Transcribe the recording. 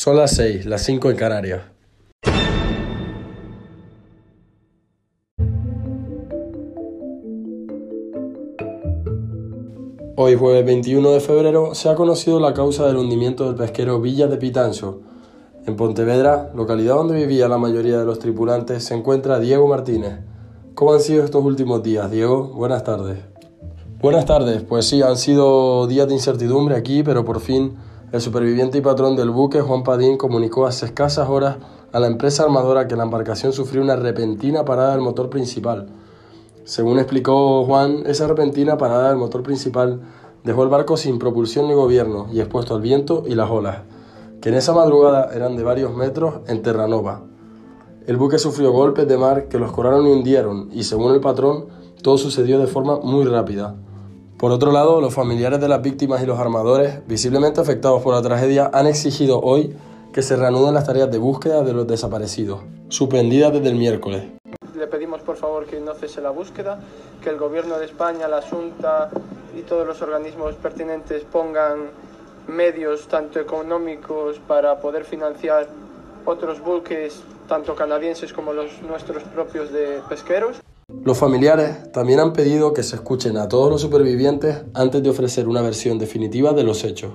Son las 6, las 5 en Canarias. Hoy, jueves 21 de febrero, se ha conocido la causa del hundimiento del pesquero Villa de Pitancho. En Pontevedra, localidad donde vivía la mayoría de los tripulantes, se encuentra Diego Martínez. ¿Cómo han sido estos últimos días, Diego? Buenas tardes. Buenas tardes, pues sí, han sido días de incertidumbre aquí, pero por fin el superviviente y patrón del buque, Juan Padín, comunicó hace escasas horas a la empresa armadora que la embarcación sufrió una repentina parada del motor principal según explicó Juan, esa repentina parada del motor principal dejó el barco sin propulsión ni gobierno y expuesto al viento y las olas, que en esa madrugada eran de varios metros en Terranova. El buque sufrió golpes de mar que los coraron y hundieron, y según el patrón, todo sucedió de forma muy rápida. Por otro lado, los familiares de las víctimas y los armadores, visiblemente afectados por la tragedia, han exigido hoy que se reanuden las tareas de búsqueda de los desaparecidos, suspendidas desde el miércoles. Le pedimos por favor que no cese la búsqueda, que el Gobierno de España, la Junta y todos los organismos pertinentes pongan medios tanto económicos para poder financiar otros buques, tanto canadienses como los nuestros propios de pesqueros. Los familiares también han pedido que se escuchen a todos los supervivientes antes de ofrecer una versión definitiva de los hechos.